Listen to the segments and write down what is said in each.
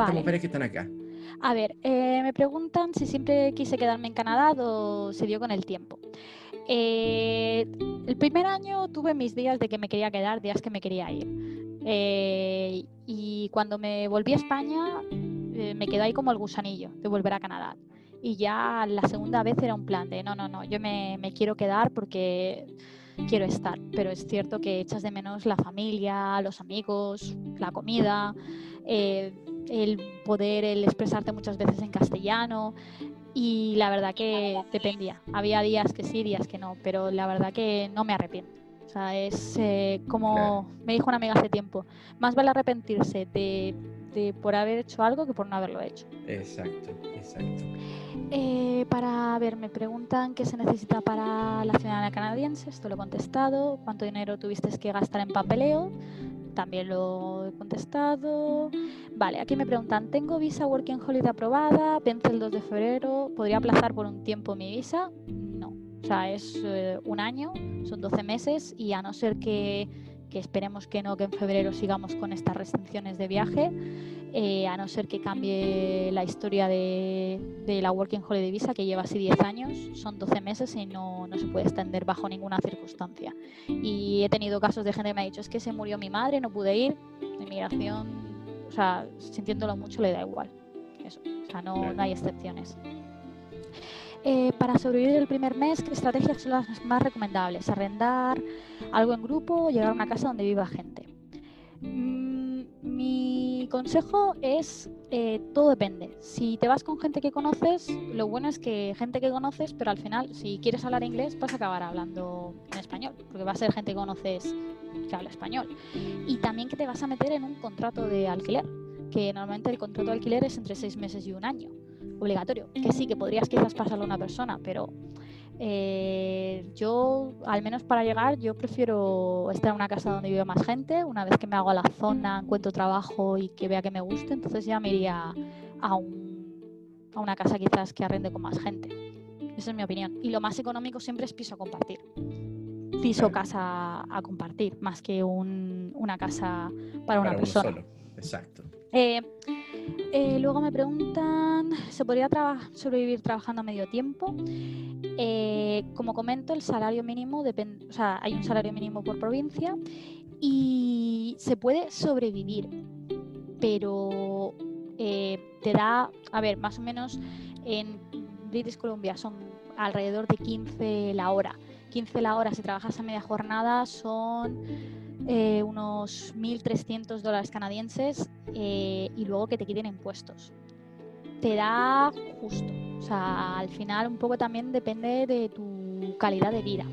estas mujeres que están acá? A ver, eh, me preguntan si siempre quise quedarme en Canadá o se dio con el tiempo. Eh, el primer año tuve mis días de que me quería quedar, días que me quería ir. Eh, y cuando me volví a España, me quedé ahí como el gusanillo de volver a Canadá. Y ya la segunda vez era un plan de no, no, no, yo me, me quiero quedar porque quiero estar, pero es cierto que echas de menos la familia, los amigos, la comida, eh, el poder, el expresarte muchas veces en castellano y la verdad que dependía. Había días que sí, días que no, pero la verdad que no me arrepiento. O sea, es eh, como me dijo una amiga hace tiempo, más vale arrepentirse de, de por haber hecho algo que por no haberlo hecho. Exacto, exacto. Eh, para ver, me preguntan qué se necesita para la ciudadanía canadiense. Esto lo he contestado. ¿Cuánto dinero tuviste que gastar en papeleo? También lo he contestado. Vale, aquí me preguntan, ¿tengo visa Working Holiday aprobada? Vence el 2 de febrero. ¿Podría aplazar por un tiempo mi visa? No. O sea, es eh, un año, son 12 meses y a no ser que que esperemos que no, que en febrero sigamos con estas restricciones de viaje, eh, a no ser que cambie la historia de, la Working Holiday Visa, que lleva así 10 años, son 12 meses y no, no, se puede extender bajo ninguna circunstancia. Y he tenido casos de gente que me ha dicho, es que se murió mi madre, no pude ir, de inmigración, o sea, sintiéndolo mucho le da igual. Eso, o sea, no, no hay excepciones. Eh, para sobrevivir el primer mes, ¿qué estrategias son las más recomendables? Arrendar algo en grupo llegar a una casa donde viva gente. Mm, mi consejo es, eh, todo depende. Si te vas con gente que conoces, lo bueno es que gente que conoces, pero al final, si quieres hablar inglés, vas a acabar hablando en español, porque va a ser gente que conoces que habla español. Y también que te vas a meter en un contrato de alquiler, que normalmente el contrato de alquiler es entre seis meses y un año obligatorio. Que sí, que podrías quizás pasarlo a una persona, pero eh, yo, al menos para llegar, yo prefiero estar en una casa donde vive más gente. Una vez que me hago a la zona, encuentro trabajo y que vea que me guste, entonces ya me iría a, un, a una casa quizás que arrende con más gente. Esa es mi opinión. Y lo más económico siempre es piso a compartir. Piso casa a compartir, más que un, una casa para, una persona. Solo. Exacto. Eh, eh, luego me preguntan, ¿se podría sobrevivir trabajando a medio tiempo? Eh, como comento, el salario mínimo depende, o sea, hay un salario mínimo por provincia y se puede sobrevivir, pero te da, a ver, más o menos en British Columbia son alrededor de 15 la hora. 15 la hora si trabajas a media jornada son eh, unos 1.300 dólares canadienses eh, y luego que te quiten impuestos. Te da justo. O sea, al final un poco también depende de tu calidad de vida.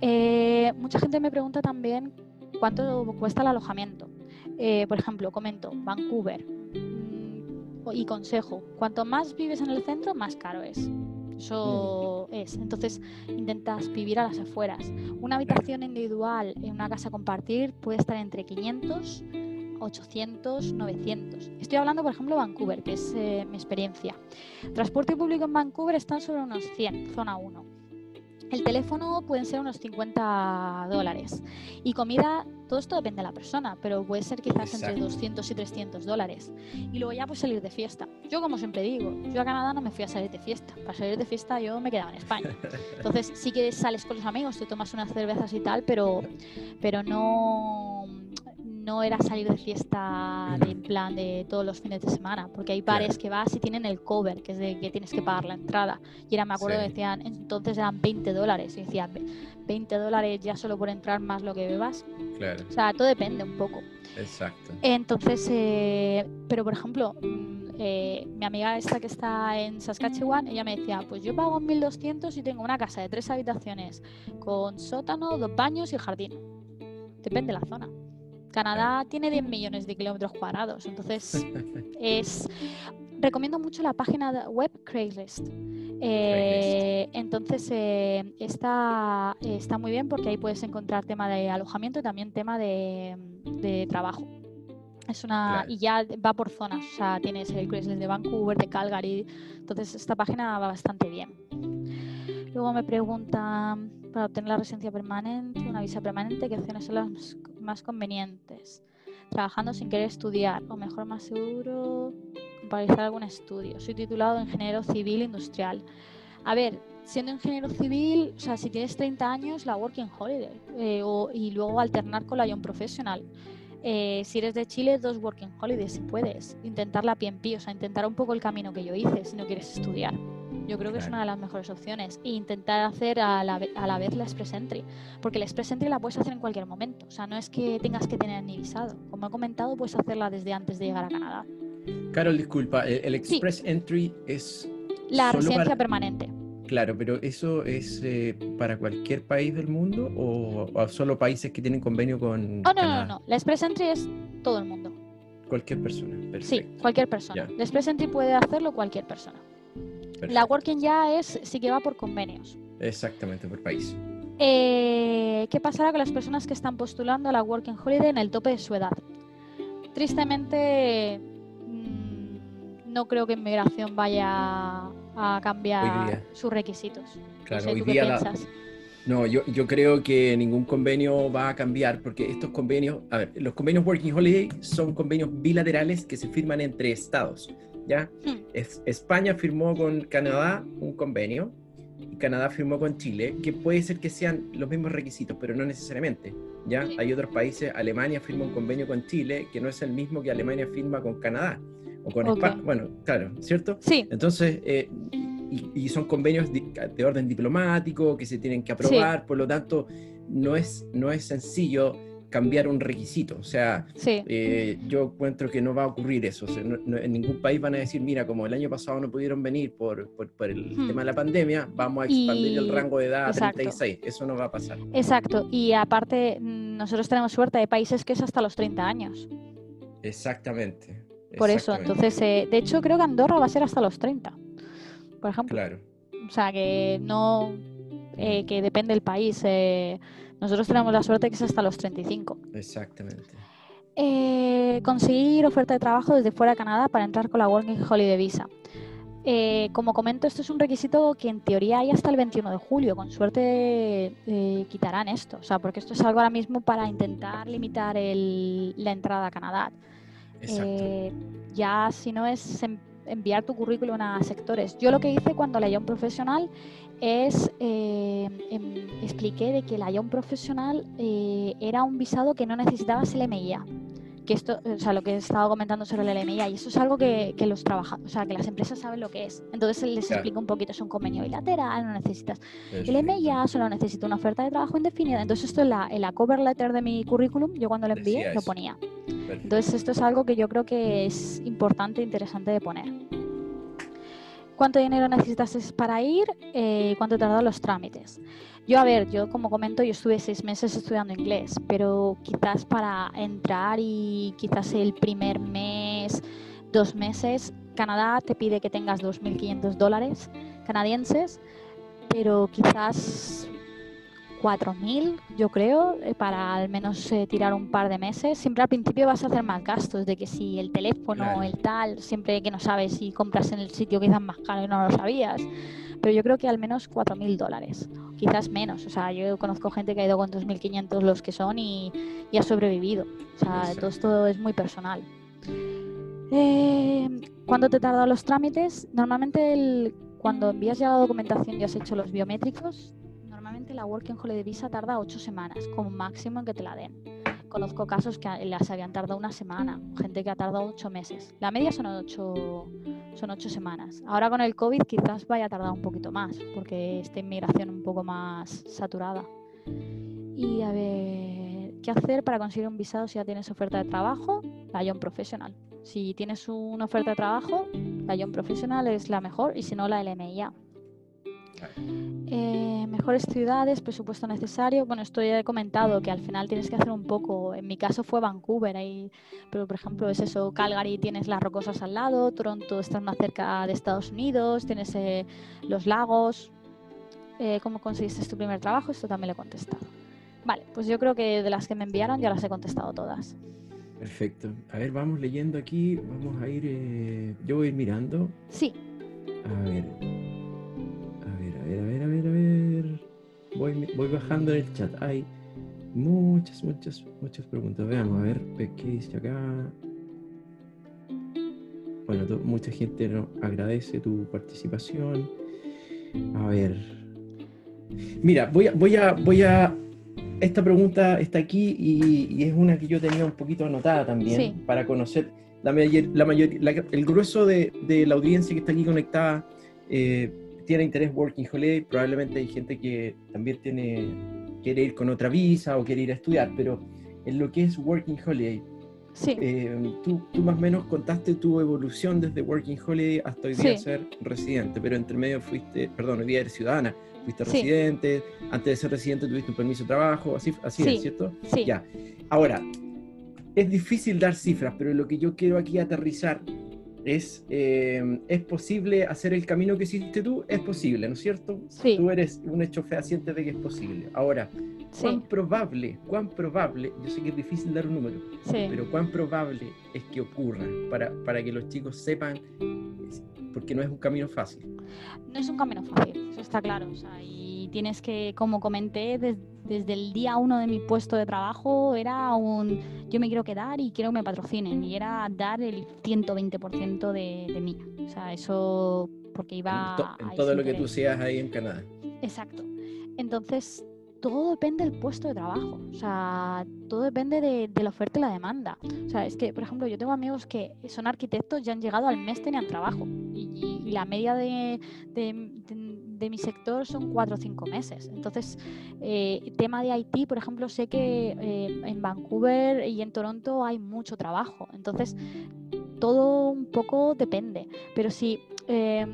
Eh, mucha gente me pregunta también cuánto cuesta el alojamiento. por ejemplo, comento, Vancouver. Mm, y consejo, cuanto más vives en el centro, más caro es. Eso es. Entonces intentas vivir a las afueras. Una habitación individual en una casa compartir puede estar entre 500, 800, 900. Estoy hablando, por ejemplo, de Vancouver, que es eh, mi experiencia. Transporte público en Vancouver está sobre unos 100, zona 1. El teléfono pueden ser unos 50 dólares. Y comida, todo esto depende de la persona, pero puede ser quizás entre 200 y 300 dólares. Y luego ya pues salir de fiesta. Yo como siempre digo, yo a Canadá no me fui a salir de fiesta. Para salir de fiesta yo me quedaba en España. Entonces sí que sales con los amigos, te tomas unas cervezas y tal, pero, pero no no era salir de fiesta de, en plan de todos los fines de semana, porque hay bares que vas y tienen el cover, que es de que tienes que pagar la entrada. Y era, me acuerdo, decían, entonces eran 20 dólares. Y decían, 20 dólares ya solo por entrar más lo que bebas. Claro. O sea, todo depende un poco. Exacto. Entonces, eh, pero por ejemplo, mm, eh, mi amiga esta que está en Saskatchewan, ella me decía, pues yo pago 1.200 y tengo una casa de tres habitaciones con sótano, dos baños y jardín. Depende de la zona. Canadá tiene 10 millones de kilómetros cuadrados, entonces es... Recomiendo mucho la página web Craigslist. Eh, entonces eh, está, está muy bien porque ahí puedes encontrar tema de alojamiento y también tema de, trabajo. Es una y ya va por zonas, o sea, tienes el Craigslist de Vancouver, de Calgary, entonces esta página va bastante bien. Luego me preguntan para obtener la residencia permanente, una visa permanente, qué opciones son las más convenientes. trabajando sin querer estudiar, o mejor, más seguro, realizar algún estudio. Soy titulado ingeniero civil industrial. A ver, siendo ingeniero civil, o sea, si tienes 30 años, la Working Holiday, eh, y luego alternar con la Young Professional. Eh, si eres de Chile, dos Working Holidays, si puedes. Intentar la PMP, o sea, intentar un poco el camino que yo hice si no quieres estudiar. Yo creo que es una de las mejores opciones. E intentar hacer a la, a la vez la Express Entry. Porque la Express Entry la puedes hacer en cualquier momento. O sea, no es que tengas que tener ni visado. Como he comentado, puedes hacerla desde antes de llegar a Canadá. Carol, disculpa, el, el Sí. Express Entry es La residencia para- permanente. Claro, pero ¿eso es eh, para cualquier país del mundo o, o solo países que tienen convenio con Oh, no, no, Canadá? no, no. La Express Entry es todo el mundo. Cualquier persona, Sí, cualquier persona. Ya. La Express Entry puede hacerlo cualquier persona. La. Working ya es sí que va por convenios. Exactamente, por país. Eh, ¿Qué pasará con las personas que están postulando a la Working Holiday en el tope de su edad? Tristemente, mm, no creo que inmigración vaya a cambiar sus requisitos. Claro, no sé, hoy ¿tú qué día la-? No, yo, yo creo que ningún convenio va a cambiar porque estos convenios, a ver, los convenios Working Holiday son convenios bilaterales que se firman entre estados, ¿ya? Hmm. Es- España firmó con Canadá un convenio y Canadá firmó con Chile, que puede ser que sean los mismos requisitos, pero no necesariamente, ¿ya? Sí. Hay otros países, Alemania firma un convenio con Chile que no es el mismo que Alemania firma con Canadá o con. España, bueno, claro, ¿cierto? Sí, Entonces, eh, y, y son convenios de, orden diplomático que se tienen que aprobar, por lo tanto, no es, no es sencillo cambiar un requisito. O sea, sí. eh, yo encuentro que no va a ocurrir eso. O sea, no- no- en ningún país van a decir, mira, como el año pasado no pudieron venir por, por, por el Hmm. tema de la pandemia, vamos a expandir el rango de edad a exacto. 36. Eso no va a pasar. Exacto. Y aparte, nosotros tenemos suerte de países que es hasta los 30 años. Exactamente. Por eso, entonces, eh, de hecho, creo que Andorra va a ser hasta los 30, por ejemplo. Claro. O sea, que no, eh, que depende del país. eh, nosotros tenemos la suerte que es hasta los 35. Exactamente. Eh, conseguir oferta de trabajo desde fuera de Canadá para entrar con la Working Holiday Visa. Eh, como comento, esto es un requisito que en teoría hay hasta el 21 de julio. Con suerte eh, quitarán esto. O sea, porque esto es algo ahora mismo para intentar limitar el- la entrada a Canadá. Exacto. Eh, ya si no es en- enviar tu currículum a sectores. Yo lo que hice cuando la Young Profesional es, eh, em, expliqué de que la Young Profesional eh, era un visado que no necesitabas el MIA. Que esto, o sea, lo que he estado comentando sobre el LMIA, y eso es algo que, que los trabajadores, o sea, que las empresas saben lo que es. Entonces les Claro. explico un poquito, es un convenio bilateral, no necesitas el. MIA, solo necesito una oferta de trabajo indefinida. Entonces esto en la, en la cover letter de mi currículum, yo cuando lo envié, lo ponía. Perfecto. Entonces esto es algo que yo creo que es importante e interesante de poner. ¿Cuánto dinero necesitas para ir? Eh, ¿Cuánto tardan los trámites? Yo, a ver, yo como comento, yo estuve seis meses estudiando inglés, pero quizás para entrar y quizás el primer mes, dos meses, Canadá te pide que tengas 2.500 dólares canadienses, pero quizás 4.000, yo creo, eh, para al menos eh, tirar un par de meses. Siempre al principio vas a hacer más gastos, de que si el teléfono, Claro. el tal, siempre que no sabes si compras en el sitio quizás más caro y no lo sabías. Pero yo creo que al menos 4.000 dólares, quizás menos. O sea, yo conozco gente que ha ido con 2.500 los que son y, y ha sobrevivido. O sea, Exacto. todo esto es muy personal. Eh, ¿Cuánto te tardan los trámites? Normalmente el- cuando envías ya la documentación y has hecho los biométricos, normalmente la Working Holiday Visa tarda ocho semanas, como máximo en que te la den. Conozco casos que las habían tardado una semana, gente que ha tardado ocho meses. La media son ocho, son ocho semanas. Ahora con el COVID quizás vaya a tardar un poquito más, porque esta inmigración un poco más saturada. Y a ver, ¿qué hacer para conseguir un visado si ya tienes oferta de trabajo? La Young Professional. Si tienes una oferta de trabajo, la Young Professional es la mejor y si no, la LMIA. Eh, mejores ciudades, presupuesto necesario. Bueno, esto ya he comentado que al final tienes que hacer un poco. En mi caso fue Vancouver, ahí, pero por ejemplo es eso. Calgary tienes las rocosas al lado, Toronto estás más cerca de Estados Unidos, tienes eh, los lagos. Eh, ¿Cómo conseguiste tu primer trabajo? Esto también lo he contestado. Vale, pues yo creo que de las que me enviaron ya las he contestado todas. Perfecto. A ver, vamos leyendo aquí. Vamos a ir. yo voy a ir mirando. Sí, A ver. A ver, a ver, a ver, a. Voy, voy bajando en el chat. Ay, Muchas, muchas, muchas preguntas. Veamos, a ver, ¿qué dice acá? Bueno, mucha gente nos agradece tu participación. A ver. Mira, voy a, voy a, voy a. Esta pregunta está aquí y, es una que yo tenía un poquito anotada también para conocer la, mayor, la mayor, el grueso de, de, la audiencia que está aquí conectada. Eh, tiene interés Working Holiday, probablemente hay gente que también tiene, quiere ir con otra visa o quiere ir a estudiar, pero en lo que es Working Holiday, sí. Eh, tú, tú, más o menos contaste tu evolución desde Working Holiday hasta hoy día ser residente, pero entre medio fuiste, perdón, hoy día eres ciudadana, fuiste residente, antes de ser residente tuviste un permiso de trabajo, así, así es, ¿cierto? Sí. Ya. Ahora, es difícil dar cifras, pero lo que yo quiero aquí aterrizar es, eh, es posible hacer el camino que hiciste tú, es posible, ¿no es cierto? Sí. Tú eres un hecho fehaciente de que es posible. Ahora, ¿cuán probable, cuán probable, yo sé que es difícil dar un número, pero cuán probable es que ocurra para, para que los chicos sepan, porque no es un camino fácil? No es un camino fácil, eso está claro. O sea, y tienes que, como comenté, desde desde el día uno de mi puesto de trabajo era un yo me quiero quedar y quiero que me patrocinen y era dar el 120% de, de mí. O sea, eso porque iba... En, todo lo que tú seas ahí en Canadá. Exacto. Entonces, todo depende del puesto de trabajo. O sea, todo depende de, la oferta y la demanda. O sea, es que, por ejemplo, yo tengo amigos que son arquitectos y han llegado al mes tenían trabajo. Y, la media de, de mi sector son cuatro o cinco meses. Entonces, eh, tema de IT, por ejemplo, sé que eh, en Vancouver y en Toronto hay mucho trabajo. Entonces, todo un poco depende. Pero sí, eh,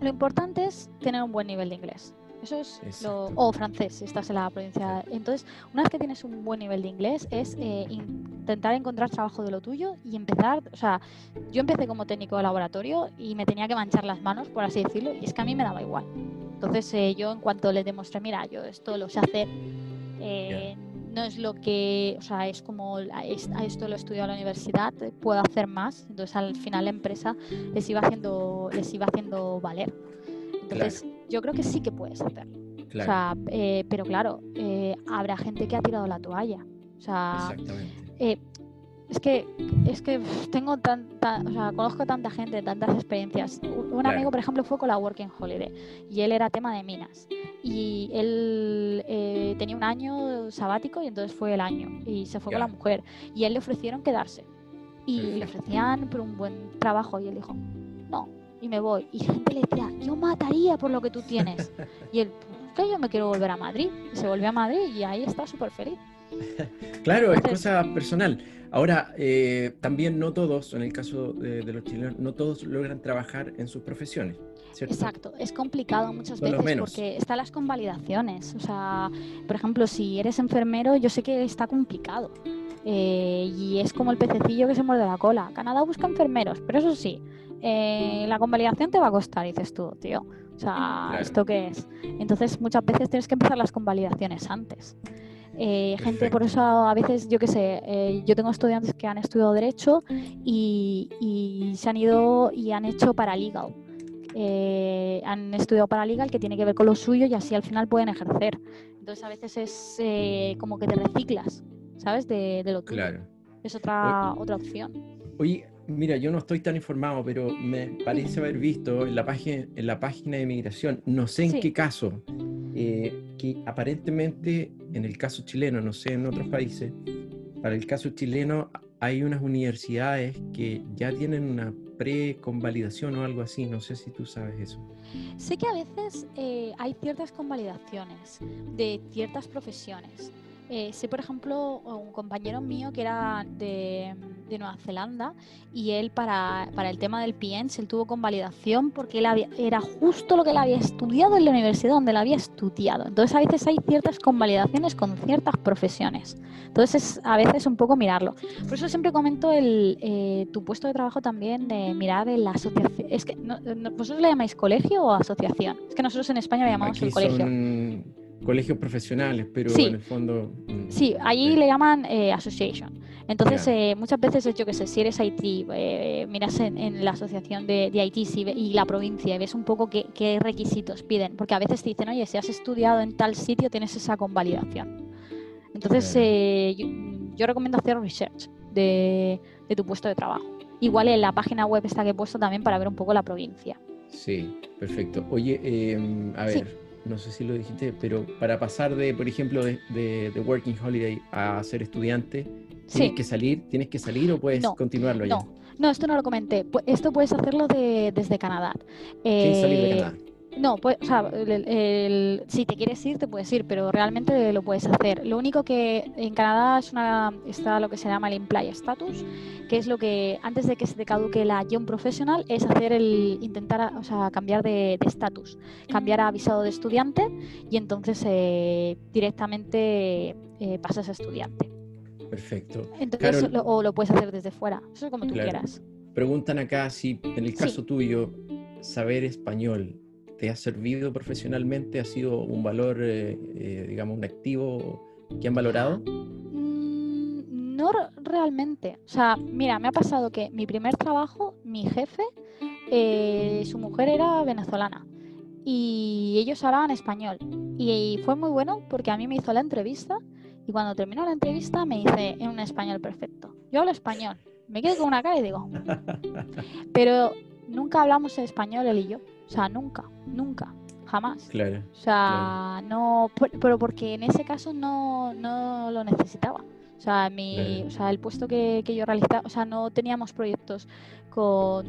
lo importante es tener un buen nivel de inglés. Eso es lo. O francés, si estás en la provincia. Entonces, una vez que tienes un buen nivel de inglés, es eh, intentar encontrar trabajo de lo tuyo y empezar. O sea, yo empecé como técnico de laboratorio y me tenía que manchar las manos, por así decirlo, y es que a mí me daba igual. Entonces, eh, yo en cuanto les demostré, mira, yo esto lo sé hacer. Eh, no es lo que, o sea, es como a esto lo estudiado en la universidad, puedo hacer más. Entonces al final la empresa les iba haciendo, les iba haciendo valer. Entonces, yo creo que sí que puedes hacerlo. O sea, eh, pero claro, eh, habrá gente que ha tirado la toalla. O sea, eh, es que es que tengo tanta, o sea, conozco tanta gente, tantas experiencias. Un, amigo, por ejemplo, fue con la Working Holiday y él era tema de minas. Y él tenía un año sabático y entonces fue el año y se fue con la mujer. Y él le ofrecieron quedarse. Y le ofrecían por un buen trabajo y él dijo y me voy. Y gente le decía, yo mataría por lo que tú tienes. y él, que yo me quiero volver a Madrid. Y se volvió a Madrid y ahí está súper feliz. claro, es cosa personal. Ahora, eh, también no todos, en el caso de, los chilenos, no todos logran trabajar en sus profesiones. Exacto, es complicado muchas veces porque están las convalidaciones. O sea, por ejemplo, si eres enfermero, yo sé que está complicado. Eh, y es como el pececillo que se muerde la cola. Canadá busca enfermeros, pero eso sí, eh, la convalidación te va a costar, dices tú, tío. O sea, ¿esto qué es? Entonces, muchas veces tienes que empezar las convalidaciones antes. Eh, gente, por eso a veces, yo qué sé, eh, yo tengo estudiantes que han estudiado Derecho y, se han ido y han hecho paralegal. han estudiado paralegal que tiene que ver con lo suyo y así al final pueden ejercer. Entonces, a veces es como que te reciclas, ¿sabes? De, lo tuyo. Claro. Es otra, otra opción. Oye, Mira, yo no estoy tan informado, pero me parece haber visto en la página, en la página de migración, no sé en qué caso, eh, que aparentemente en el caso chileno, no sé en otros países, para el caso chileno hay unas universidades que ya tienen una pre-convalidación o algo así, no sé si tú sabes eso. Sé que a veces eh, hay ciertas convalidaciones de ciertas profesiones. Eh, sé, por ejemplo, un compañero mío que era de, Nueva Zelanda y él para, el tema del PIENS, él tuvo convalidación porque él era justo lo que él había estudiado en la universidad donde él había estudiado. Entonces a veces hay ciertas convalidaciones con ciertas profesiones. Entonces es a veces un poco mirarlo. Por eso siempre comento el, eh, tu puesto de trabajo también de mirar en la asociación. Es que, ¿Vosotros le llamáis colegio o asociación? Es que nosotros en España le llamamos el colegio colegios profesionales, pero en el fondo... Mm, sí, allí le llaman eh, association. Entonces, eh, muchas veces, yo que sé, si eres IT, eh, miras en, la asociación de, de IT y la provincia y ves un poco qué, qué, requisitos piden, porque a veces te dicen, oye, si has estudiado en tal sitio, tienes esa convalidación. Entonces, eh, yo, recomiendo hacer research de, tu puesto de trabajo. Igual en la página web está que he puesto también para ver un poco la provincia. Sí, perfecto. Oye, em, a ver, no sé si lo dijiste, pero para pasar de, por ejemplo, de, Working Holiday a ser estudiante, ¿tienes que salir? ¿Tienes que salir o puedes continuarlo allá? No, no, esto no lo comenté. Esto puedes hacerlo desde Canadá. ¿Quieres salir de eh, Canadá? No, pues, o sea, si te quieres ir, te puedes ir, pero realmente lo puedes hacer. Lo único que en Canadá es una, está lo que se llama el Imply Status, que es lo que antes de que se te caduque la Young Professional es hacer el intentar, o sea, cambiar de estatus, cambiar a visado de estudiante y entonces eh, directamente eh, pasas a estudiante. Perfecto. Entonces, o lo puedes hacer desde fuera, eso es como tú quieras. Preguntan acá si en el caso tuyo saber español te ha servido profesionalmente? ¿Ha sido un valor, eh, eh, digamos, un activo que han valorado? Mm, no realmente. O sea, mira, me ha pasado que mi primer trabajo, mi jefe, eh, su mujer era venezolana y ellos hablaban español. Y fue muy bueno porque a mí me hizo la entrevista y cuando terminó la entrevista me dice en un español perfecto. Yo hablo español. Me quedo con una cara y digo, mm". pero nunca hablamos español él y yo. O sea, nunca, nunca, jamás. Claro. O sea, no, pero porque en ese caso no, no lo necesitaba. O sea, mi, o sea, el puesto que, que, yo realizaba, o sea, no teníamos proyectos con,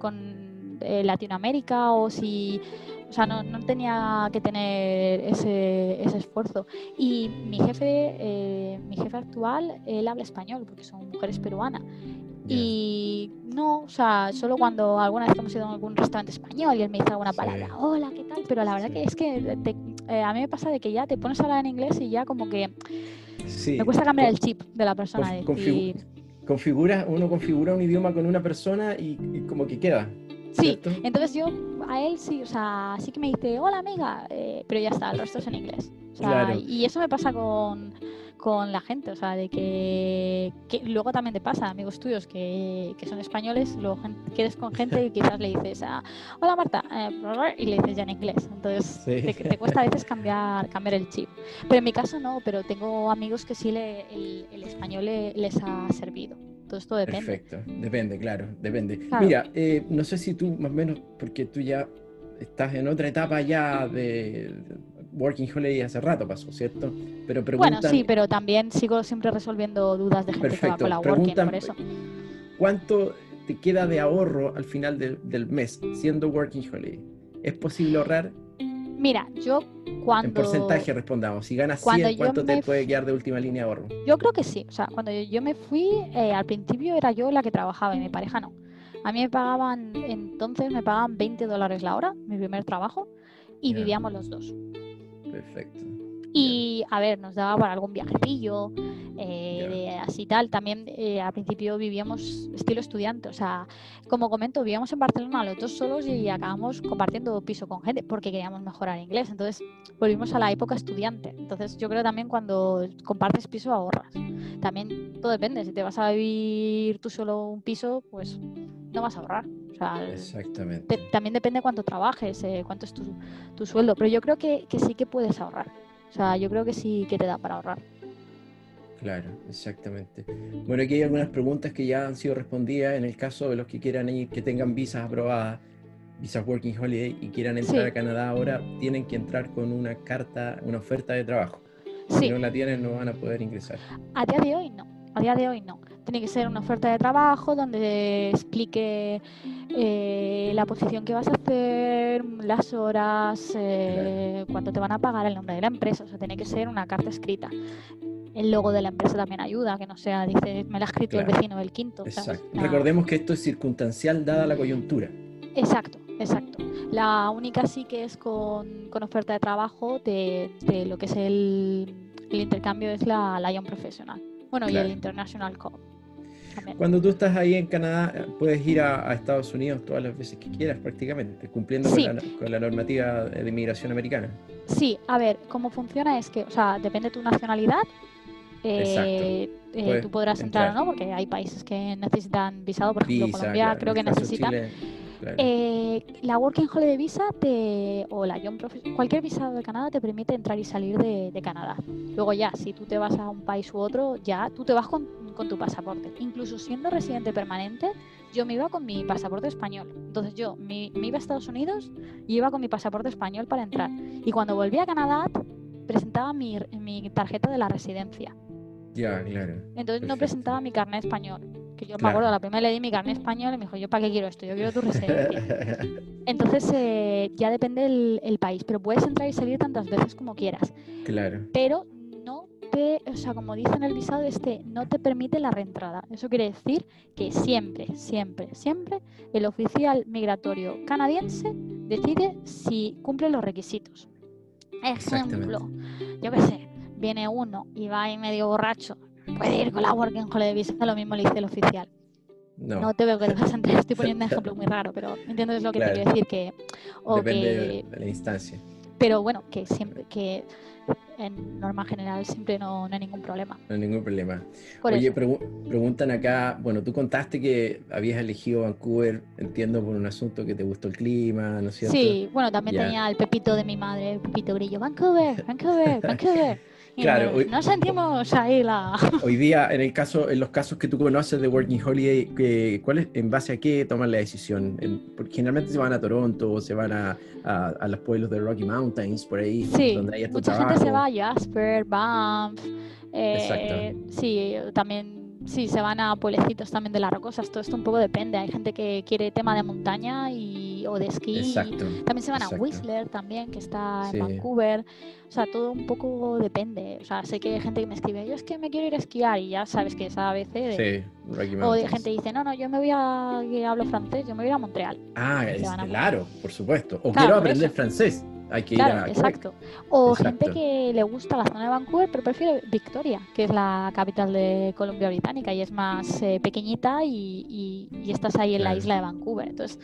con eh, Latinoamérica o si, o sea, no, no, tenía que tener ese, ese esfuerzo. Y mi jefe, eh, mi jefe actual, él habla español porque son mujeres peruanas. Y no, o sea, solo cuando alguna vez hemos ido a algún restaurante español y él me dice alguna palabra, hola, ¿qué tal? Pero la verdad que es que eh, a mí me pasa de que ya te pones a hablar en inglés y ya como que me cuesta cambiar el chip de la persona. configura, uno configura un idioma con una persona y, como que queda. Sí, entonces yo a él sí, o sea, sí que me dice, hola amiga, eh, pero ya está, el resto es en inglés. Y eso me pasa con, con la gente, o sea, de que, luego también te pasa, amigos tuyos que, que son españoles, luego quedes con gente y quizás le dices, a, hola Marta, eh, y le dices ya en inglés. Entonces te, cuesta a veces cambiar, cambiar el chip. Pero en mi caso no, pero tengo amigos que sí le, el, español les ha servido. Todo depende. Perfecto, depende, claro, depende. Mira, eh, no sé si tú más o menos, porque tú ya estás en otra etapa ya de, Working Holiday hace rato pasó, ¿cierto? Pero preguntan... Bueno, sí, pero también sigo siempre resolviendo dudas de gente que va con la Working, por eso. ¿Cuánto te queda de ahorro al final del mes siendo Working Holiday? ¿Es posible ahorrar? Mira, yo cuando... En porcentaje respondamos. Si ganas 100, ¿cuánto te puede quedar de última línea de ahorro? Yo creo que sí. O sea, cuando yo, me fui, eh, al principio era yo la que trabajaba y mi pareja no. A mí me pagaban, entonces me pagaban 20 dólares la hora, mi primer trabajo, y vivíamos los dos. Perfecto. Y a ver, nos daba para algún viajecillo, eh, así tal. También eh, al principio vivíamos estilo estudiante, o sea, como comento, vivíamos en Barcelona los dos solos y acabamos compartiendo piso con gente porque queríamos mejorar inglés. Entonces volvimos a la época estudiante. Entonces yo creo también cuando compartes piso ahorras. También todo depende, si te vas a vivir tú solo un piso, pues no vas a ahorrar. Exactamente. también depende cuánto trabajes, eh, cuánto es tu, sueldo, pero yo creo que, sí que puedes ahorrar. O sea, yo creo que sí que te da para ahorrar. Claro, exactamente. Bueno, aquí hay algunas preguntas que ya han sido respondidas en el caso de los que quieran ir, que tengan visas aprobadas, visas Working Holiday y quieran entrar a Canadá ahora, tienen que entrar con una carta, una oferta de trabajo. Si no la tienen, no van a poder ingresar. A día de hoy no. A día de hoy no. Tiene que ser una oferta de trabajo donde explique eh, la posición que vas a hacer, las horas, eh, cuánto te van a pagar, el nombre de la empresa. O sea, tiene que ser una carta escrita. El logo de la empresa también ayuda, que no sea, dice, me la ha escrito el vecino del quinto. Exacto. Recordemos que esto es circunstancial dada la coyuntura. Exacto, exacto. La única sí que es con, oferta de trabajo de, lo que es el, intercambio es la Lion Professional. Bueno, y el International Code. Cuando tú estás ahí en Canadá, puedes ir a, Estados Unidos todas las veces que quieras, prácticamente, cumpliendo con, la, normativa de inmigración americana. Sí, a ver, cómo funciona es que, o sea, depende de tu nacionalidad. Eh, eh, tú podrás entrar, o no, porque hay países que necesitan visado, por ejemplo, Colombia creo que necesitan. Eh, la Working Holiday Visa te, o la Young Professional, cualquier visado de Canadá te permite entrar y salir de, Canadá. Luego ya, si tú te vas a un país u otro, ya tú te vas con, tu pasaporte. Incluso siendo residente permanente, yo me iba con mi pasaporte español. Entonces yo me, me iba a Estados Unidos y iba con mi pasaporte español para entrar. Y cuando volví a Canadá, presentaba mi, mi tarjeta de la residencia. Ya, claro. Entonces no presentaba mi carnet español. Que yo me acuerdo, la primera le di mi carnet español y me dijo, ¿yo para qué quiero esto? Yo quiero tu residencia. Entonces eh, ya depende el, el país, pero puedes entrar y salir tantas veces como quieras. claro. Pero no te, o sea, como dice en el visado este, no te permite la reentrada. Eso quiere decir que siempre, siempre, siempre el oficial migratorio canadiense decide si cumple los requisitos. Ejemplo, yo qué sé, viene uno y va ahí medio borracho, puede ir con la Working Holiday Visa, lo mismo le dice el oficial. No, No te veo que te vas a entrar, estoy poniendo un ejemplo muy raro, pero entiendes lo que Claro. te quiero decir que o depende que de, la instancia. pero bueno, que siempre que en norma general siempre no, no hay ningún problema. No hay ningún problema. Por Oye, pregu- preguntan acá, bueno, tú contaste que habías elegido Vancouver, entiendo, por un asunto que te gustó el clima, ¿no es cierto? Sí, bueno, también Ya. tenía el pepito de mi madre, el pepito grillo, Vancouver, Vancouver, Vancouver. Claro, no, hoy- no sentimos ahí la... Hoy día, en el caso, en los casos que tú conoces de Working Holiday, que- ¿cuál es, ¿en base a qué toman la decisión? En- porque generalmente se van a Toronto o se van a, a- a los pueblos de Rocky Mountains, por ahí, Sí, donde hay estos mucha gente se va a Jasper, Banff, eh, sí, también sí, se van a pueblecitos también de las rocosas, todo esto un poco depende, hay gente que quiere tema de montaña y, o de esquí, Exacto. también se van exacto. a Whistler también, que está Sí. en Vancouver, o sea, todo un poco depende, o sea, sé que hay gente que me escribe, yo es que me quiero ir a esquiar y ya sabes que es ABC, de- Sí, o de gente dice, no, no, yo me voy a, que hablo francés, yo me voy a ir a Montreal. Ah, es- a- claro, por supuesto. O Claro, quiero aprender francés. Hay que ir Claro, a Quebec. exacto. O Exacto. gente que le gusta la zona de Vancouver, pero prefiere Victoria, que es la capital de Columbia Británica y es más eh, pequeñita y, y- y estás ahí en la Claro. isla de Vancouver. Entonces,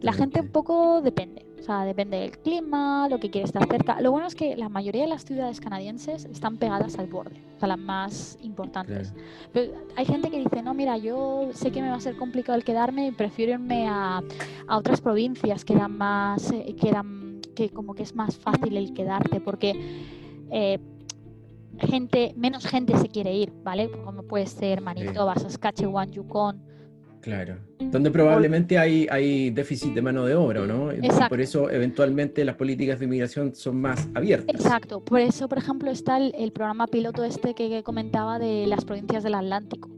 la gente un poco depende. O sea, depende del clima, lo que quiere estar cerca. Lo bueno es que la mayoría de las ciudades canadienses están pegadas al borde, o sea, las más importantes. Claro. Pero hay gente que dice, no, mira, yo sé que me va a ser complicado el quedarme y prefiero irme a, a otras provincias que dan más, eh, que dan, que como que es más fácil el quedarte, porque eh, gente, menos gente se quiere ir, ¿vale? Como puede ser Manitoba, Saskatchewan, Yukon. Claro. Donde probablemente hay, hay déficit de mano de obra, ¿no? Exacto. por eso, eventualmente, las políticas de inmigración son más abiertas. Exacto, por eso, por ejemplo, está el, el programa piloto este que, que comentaba de las provincias del Atlántico.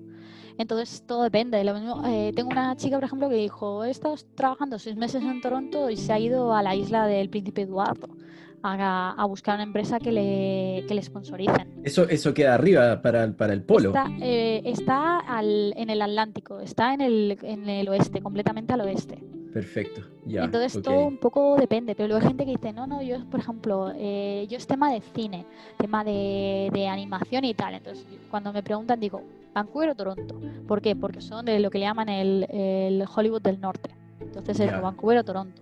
Entonces todo depende. Lo mismo, eh, tengo una chica, por ejemplo, que dijo, he estado trabajando seis meses en Toronto y se ha ido a la isla del Príncipe Eduardo a, a buscar una empresa que le, que le sponsoricen. Eso, eso queda arriba para, el- para el polo. Está, eh, está al- en el Atlántico, está en el, en el oeste, completamente al oeste. Perfecto. Ya. Entonces todo un poco depende, pero luego hay gente que dice, no, no, yo, por ejemplo, eh, yo es tema de cine, tema de, de animación y tal. Entonces cuando me preguntan digo, ¿Vancouver o Toronto? ¿Por qué? Porque son de lo que le llaman el, el Hollywood del Norte. Entonces es Ya. o Vancouver o Toronto.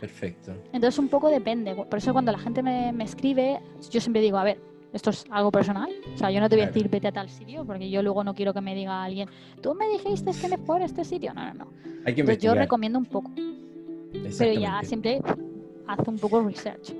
Perfecto. Entonces un poco depende. Por eso cuando la gente me, me escribe, yo siempre digo, a ver, esto es algo personal. O sea, yo no te voy a decir vete a tal sitio, porque yo luego no quiero que me diga alguien, tú me dijiste que mejor este sitio. No, no, no. Hay que Entonces yo recomiendo un poco, pero ya siempre haz un poco research.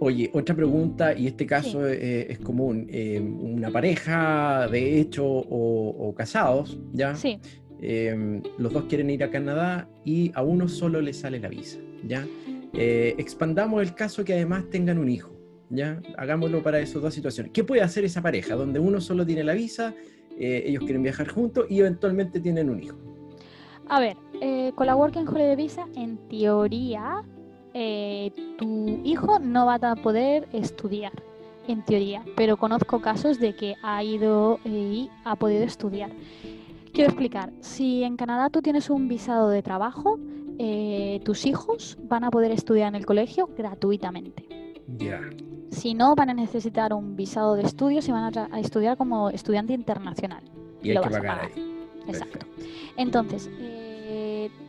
Oye, otra pregunta, y este caso eh, es común. eh, una pareja, de hecho, o, o casados, ¿ya? Sí, Eh, los dos quieren ir a Canadá y a uno solo le sale la visa, ¿ya? Eh, expandamos el caso que además tengan un hijo, ¿ya? Hagámoslo para esas dos situaciones. ¿Qué puede hacer esa pareja donde uno solo tiene la visa, ellos quieren viajar juntos y eventualmente tienen un hijo? a ver, con la Working Holiday Visa, en teoría, eh, tu hijo no va a poder estudiar, en teoría, pero conozco casos de que ha ido eh, y ha podido estudiar. Quiero explicar, si en Canadá tú tienes un visado de trabajo, eh, tus hijos van a poder estudiar en el colegio gratuitamente. Ya, Si no, van a necesitar un visado de estudios y van a, estudiar como estudiante internacional. y hay Lo que vas a pagar pagar. ahí. Exacto. Perfecto. Entonces, eh,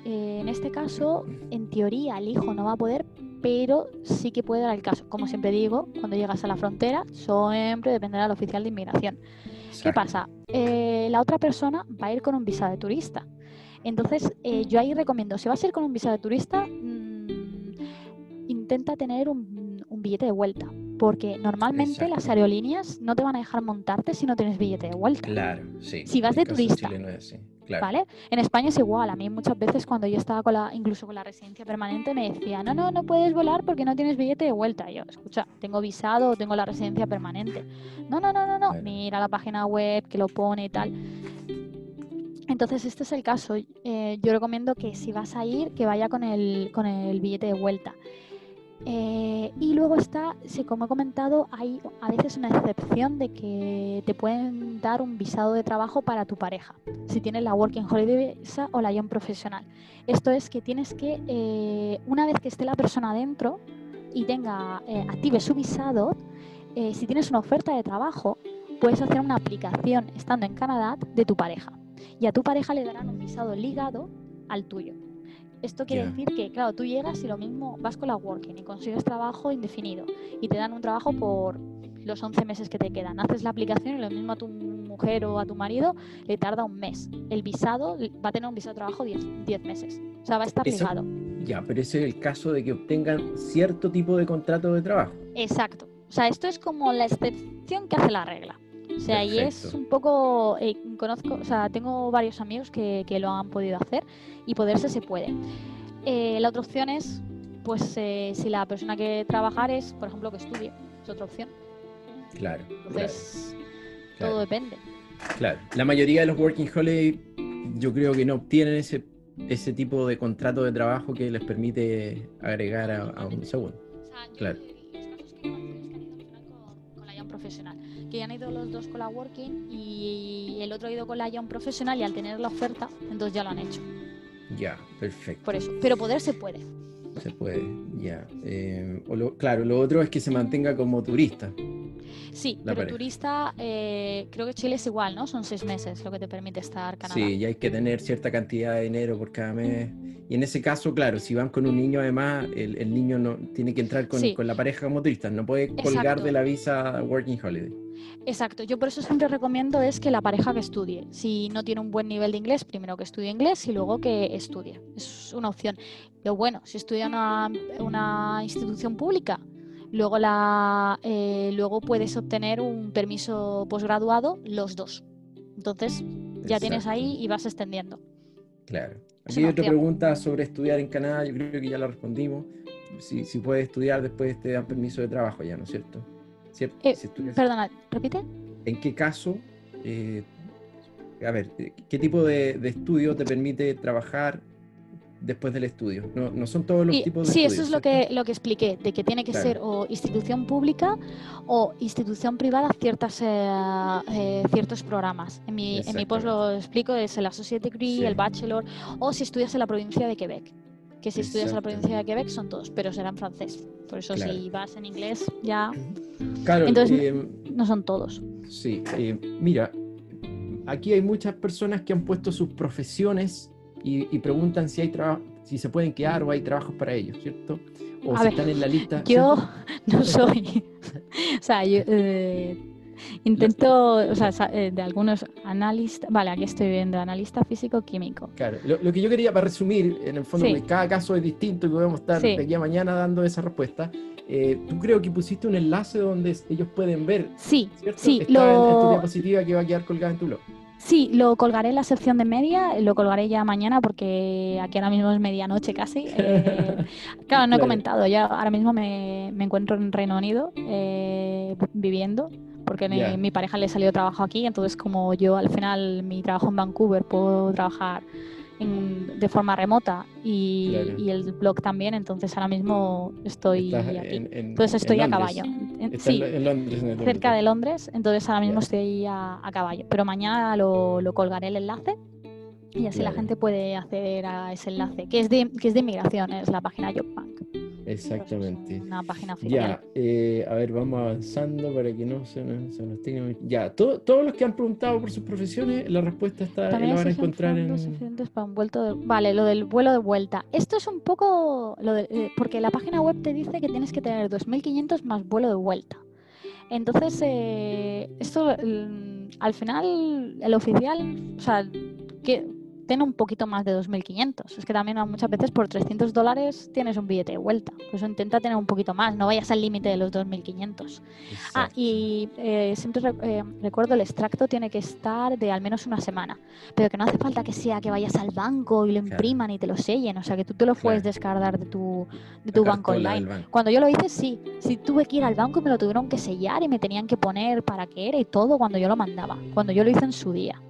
eh, en este caso, en teoría el hijo no va a poder, pero sí que puede dar el caso. Como siempre digo, cuando llegas a la frontera, siempre dependerá del oficial de inmigración. ¿Qué pasa? Eh, la otra persona va a ir con un visado de turista. Entonces, eh, yo ahí recomiendo, si vas a ir con un visado de turista, mm, intenta tener un, un billete de vuelta, porque normalmente las aerolíneas no te van a dejar montarte si no tienes billete de vuelta. Claro, sí. Si vas en de turista, es así, claro. ¿Vale? En España es igual. A mí muchas veces cuando yo estaba con la, incluso con la residencia permanente me decía, no, no, no puedes volar porque no tienes billete de vuelta. Y yo, escucha, tengo visado, tengo la residencia permanente. No, no, no, no, no. Claro. Mira la página web que lo pone y tal. Entonces, este es el caso. Eh, yo recomiendo que si vas a ir, que vaya con el, con el billete de vuelta. Eh, y luego está, sí, como he comentado, hay a veces una excepción de que te pueden dar un visado de trabajo para tu pareja, si tienes la Working Holiday Visa o la Young Professional. Esto es que tienes que, eh, una vez que esté la persona dentro y tenga, eh, active su visado, si tienes una oferta de trabajo, puedes hacer una aplicación estando en Canadá de tu pareja. Y a tu pareja le darán un visado ligado al tuyo. Esto quiere decir que, claro, tú llegas y lo mismo vas con la working y consigues trabajo indefinido y te dan un trabajo por los 11 meses que te quedan. Haces la aplicación y lo mismo a tu mujer o a tu marido le tarda un mes. El visado va a tener un visado de trabajo 10, 10 meses. O sea, va a estar ligado. Ya, pero ese es el caso de que obtengan cierto tipo de contrato de trabajo. Exacto. O sea, esto es como la excepción que hace la regla. O sea, y es Perfecto. un poco, eh, conozco, o sea, tengo varios amigos que, que lo han podido hacer y poderse se puede. Eh, la otra opción es, pues, eh, si la persona que trabajar es, por ejemplo, que estudie, es otra opción. Claro, claro, Entonces, claro, todo depende. claro. La mayoría de los working holiday yo creo que no obtienen ese, ese tipo de contrato de trabajo que les permite agregar a, a un segundo. O sea, Claro. los casos que es han ido con, con la Young Professional, que han ido los dos con la Working y el otro ha ido con la Young Professional y al tener la oferta, entonces ya lo han hecho. Ya, perfecto. Por eso. Pero poder se puede. Se puede, ya. Eh, o lo- claro, lo otro es que se mantenga como turista. Sí, La pero pareja. turista, eh, creo que Chile es igual, ¿no? Son seis meses lo que te permite estar Canadá. Sí, y hay que tener cierta cantidad de dinero por cada mes. Y en ese caso, claro, si van con un niño, además, el, el niño no tiene que entrar con, Sí. con la pareja como turista, no puede colgar Exacto. de la visa Working Holiday. Exacto, yo por eso siempre recomiendo es que la pareja que estudie. Si no tiene un buen nivel de inglés, primero que estudie inglés y luego que estudie. Es una opción. Lo bueno, si estudia en una, una institución pública, luego, la, eh, luego puedes obtener un permiso posgraduado los dos. Entonces ya tienes ahí y vas extendiendo. Claro. Aquí hay otra pregunta sobre estudiar en Canadá, yo creo que ya la respondimos. Si, si puedes estudiar, después te dan permiso de trabajo ya, ¿no es cierto? Eh, Si Perdona, repite. ¿En qué caso, eh, a ver, eh, qué tipo de, de estudio te permite trabajar después del estudio? No, no son todos los Y- tipos de sí, estudios. eso es lo que, lo que expliqué, de que tiene que Claro. ser o institución pública o institución privada ciertas, eh, eh, ciertos programas. En mi, en mi post lo explico, es el Associate Degree, Sí. el Bachelor, o si estudias en la provincia de Quebec. Que si estudias en la provincia de Quebec son todos, pero será en francés. Por eso Claro. si vas en inglés ya Claro, Entonces- eh, no son todos. sí. eh, mira, aquí hay muchas personas que han puesto sus profesiones y, y preguntan si hay trabajo, si se pueden quedar o hay trabajos para ellos, ¿cierto? O A si ver, están en la lista. Yo ¿cierto? no soy. o sea, yo eh, intento, o sea, eh, de algunos analistas. Vale, aquí estoy viendo analista físico-químico. Claro, lo, lo que yo quería para resumir, en el fondo, Sí. porque cada caso es distinto y podemos estar Sí. de aquí a mañana dando esa respuesta. eh, tú creo que pusiste un enlace donde ellos pueden ver, Sí, ¿cierto? sí, Está en, en tu lo, diapositiva que va a quedar colgada en tu blog. sí, lo colgaré en la sección de media, lo colgaré ya mañana porque aquí ahora mismo es medianoche casi. eh, claro, no he Claro. comentado, ya ahora mismo me, me encuentro en Reino Unido eh, viviendo. Porque mi- pareja le salió trabajo aquí, entonces como yo al final mi trabajo en Vancouver puedo trabajar en- de forma remota y, Claro. y el blog también, entonces ahora mismo estoy aquí. en- en- entonces en estoy a caballo. Sí, Londres. cerca de. Londres, entonces ahora mismo estoy a, a caballo. Pero mañana lo, lo colgaré el enlace y así la gente puede acceder a ese enlace, que es de, que es de inmigración, es la página JobBank. Exactamente. Una página oficial. Ya, eh, a ver, vamos avanzando para que no se nos, se nos tenga- Ya, todo- todos los que han preguntado por sus profesiones, la respuesta está, También la van a encontrar en... vuelto de- Vale, lo del vuelo de vuelta. Esto es un poco... Lo de- eh, porque la página web te dice que tienes que tener 2.500 más vuelo de vuelta. Entonces, eh, esto mm, al final, el oficial, o sea, que ten un poquito más de 2.500. Es que también muchas veces por 300 dólares tienes un billete de vuelta. Por eso intenta tener un poquito más, no vayas al límite de los 2.500. Ah, y eh, siempre eh, recuerdo el extracto tiene que estar de al menos una semana, pero que no hace falta que sea que vayas al banco y lo impriman y te lo sellen, o sea que tú te lo puedes descargar de tu, de tu banco online. Cuando yo lo hice, sí, sí tuve que ir al banco y me lo tuvieron que sellar y me tenían que poner para qué era y todo cuando yo lo mandaba, cuando yo lo hice en su día.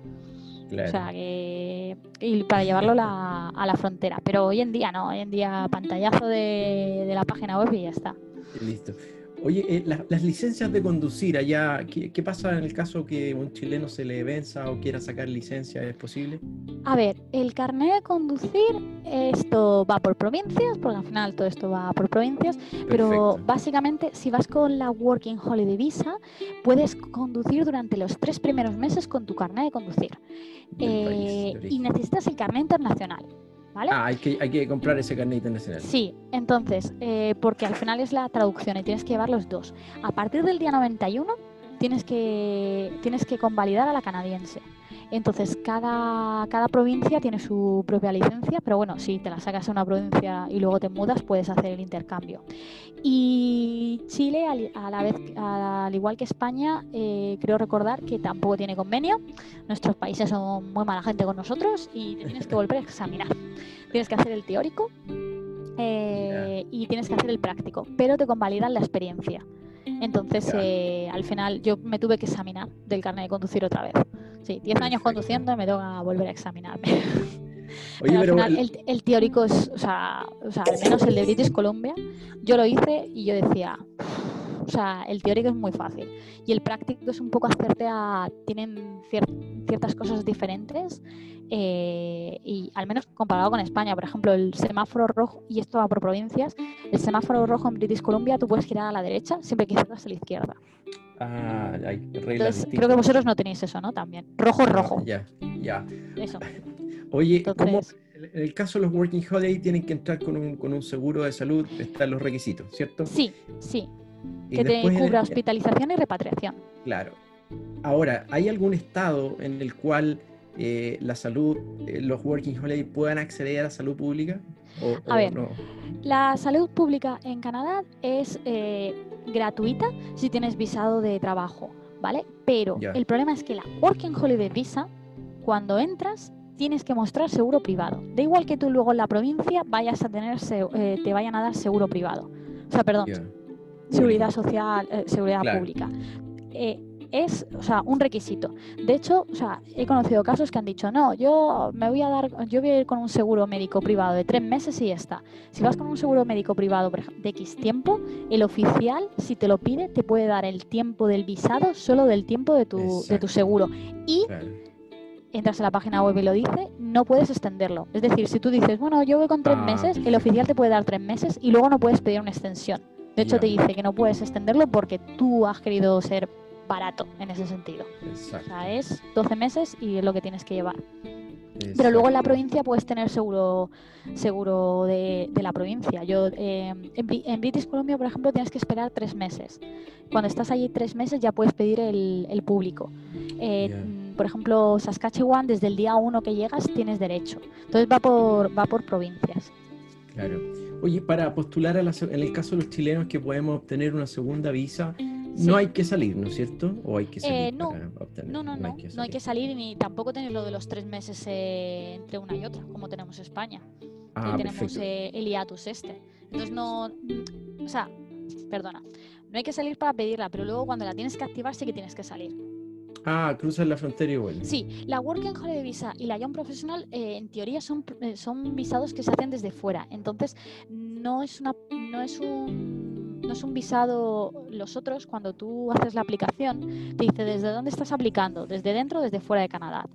O sea, que, y para llevarlo a la frontera. Pero hoy en día no, hoy en día pantallazo de, de la página web y ya está. Listo. Oye, eh, las licencias de conducir allá, ¿qué, pasa en el caso que un chileno se le venza o quiera sacar licencia? ¿Es posible? A ver, el carnet de conducir, esto va por provincias, porque al final todo esto va por provincias, pero básicamente si vas con la Working Holiday Visa, puedes conducir durante los tres primeros meses con tu carnet de conducir. Eh, y necesitas el carnet internacional. Ah, hay que, hay que comprar ese carnet internacional. Sí, entonces, eh, porque al final es la traducción y tienes que llevar los dos. A partir del día 91 tienes que, tienes que convalidar a la canadiense. Entonces, cada, cada provincia tiene su propia licencia, pero bueno, si te la sacas a una provincia y luego te mudas, puedes hacer el intercambio. Y Chile, a la vez, al igual que España, eh, creo recordar que tampoco tiene convenio. Nuestros países son muy mala gente con nosotros y tienes que volver a examinar. Tienes que hacer el teórico eh, y tienes que hacer el práctico, pero te convalidan la experiencia. Entonces, eh, al final, yo me tuve que examinar del carnet de conducir otra vez. Sí, 10 años conduciendo y me toca volver a examinarme. Oye, pero, al final, el, teórico es, o sea, o sea, al menos el de British Columbia, yo lo hice y yo decía, o sea, el teórico es muy fácil y el práctico es un poco hacerte a, tienen ciertas cosas diferentes eh, y al menos comparado con España, por ejemplo, el semáforo rojo, y esto va por provincias, el semáforo rojo en British Columbia tú puedes girar a la derecha siempre que cierras a la izquierda. Ah, hay Entonces, creo que vosotros no tenéis eso, ¿no? También. Rojo, rojo. Ya, ya. Eso. Oye, en el caso de los Working Holiday tienen que entrar con un, con un seguro de salud, están los requisitos, ¿cierto? Sí, sí. Que te cubra hospitalización y repatriación. Claro. Ahora, ¿hay algún estado en el cual eh, la salud, eh, los Working Holiday puedan acceder a la salud pública? a ver, la salud pública en Canadá es eh, gratuita si tienes visado de trabajo, ¿vale? Pero el problema es que la Working Holiday Visa, cuando entras, tienes que mostrar seguro privado. Da igual que tú luego en la provincia vayas a tener, eh, te vayan a dar seguro privado. O sea, perdón, seguridad social, eh, seguridad pública. Eh, es o sea, un requisito. De hecho, o sea, he conocido casos que han dicho, no, yo me voy a dar, yo voy a ir con un seguro médico privado de tres meses y ya está. Si vas con un seguro médico privado de X tiempo, el oficial, si te lo pide, te puede dar el tiempo del visado solo del tiempo de tu, de tu seguro. Y entras a la página web y lo dice, no puedes extenderlo. Es decir, si tú dices, bueno, yo voy con tres ah, meses, el oficial te puede dar tres meses y luego no puedes pedir una extensión. De hecho, te dice que no puedes extenderlo porque tú has querido ser barato en ese sentido. O sea, es 12 meses y es lo que tienes que llevar. Pero luego en la provincia puedes tener seguro seguro de, la provincia. Yo eh, en, British Columbia, por ejemplo, tienes que esperar tres meses. Cuando estás allí tres meses ya puedes pedir el, público. Eh, por ejemplo, Saskatchewan, desde el día uno que llegas tienes derecho. Entonces va por, va por provincias. Claro. Oye, para postular en el caso de los chilenos que podemos obtener una segunda visa, no hay que salir, ¿no es cierto? ¿O hay que salir eh, no, no, no, no, no hay, que salir ni tampoco tener lo de los tres meses eh, entre una y otra, como tenemos España. Ah, tenemos eh, el IATUS este. Entonces no, o sea, perdona, no hay que salir para pedirla, pero luego cuando la tienes que activar sí que tienes que salir. Ah, cruzas la frontera igual. Sí, la Working Holiday Visa y la Young Professional en teoría son, son visados que se hacen desde fuera. Entonces no es una, no es un no es un visado, los otros, cuando tú haces la aplicación, te dice desde dónde estás aplicando, desde dentro o desde fuera de Canadá.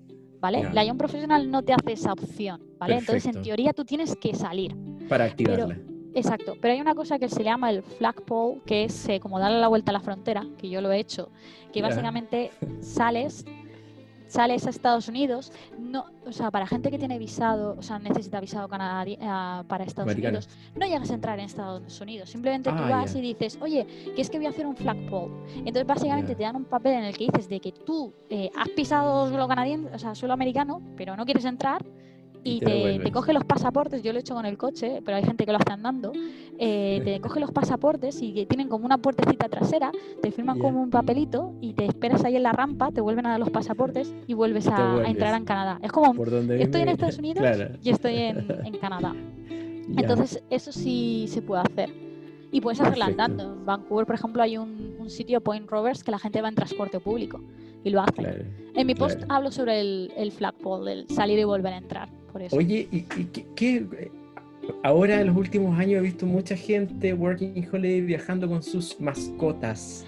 ¿Vale? La Young Professional no te hace esa opción, ¿vale? Entonces, en teoría, tú tienes que salir. Para activarla. Exacto, pero hay una cosa que se llama el flagpole, que es eh, como darle la vuelta a la frontera, que yo lo he hecho, que básicamente sales, sales a Estados Unidos, no, o sea, para gente que tiene visado, o sea, necesita visado Canadá, eh, para Estados Unidos, no llegas a entrar en Estados Unidos. Simplemente tú ah, vas y dices, oye, que es que voy a hacer un flagpole. Entonces, básicamente te dan un papel en el que dices de que tú eh, has pisado suelo canadiense, o sea, suelo americano, pero no quieres entrar y, te, coge los pasaportes, yo lo he hecho con el coche, pero hay gente que lo hace andando, eh, te coge los pasaportes y tienen como una puertecita trasera, te firman como un papelito y te esperas ahí en la rampa, te vuelven a dar los pasaportes y vuelves a, entrar en Canadá. Es como, estoy en Estados Unidos y estoy en, Canadá. Entonces, eso sí se puede hacer. Y puedes hacerla andando. En Vancouver, por ejemplo, hay un, sitio, Point Rovers, que la gente va en transporte público y lo hace. en mi post hablo sobre el, el flagpole, el salir y volver a entrar. Oye, ¿y, qué, Ahora en los últimos años he visto mucha gente working holiday viajando con sus mascotas.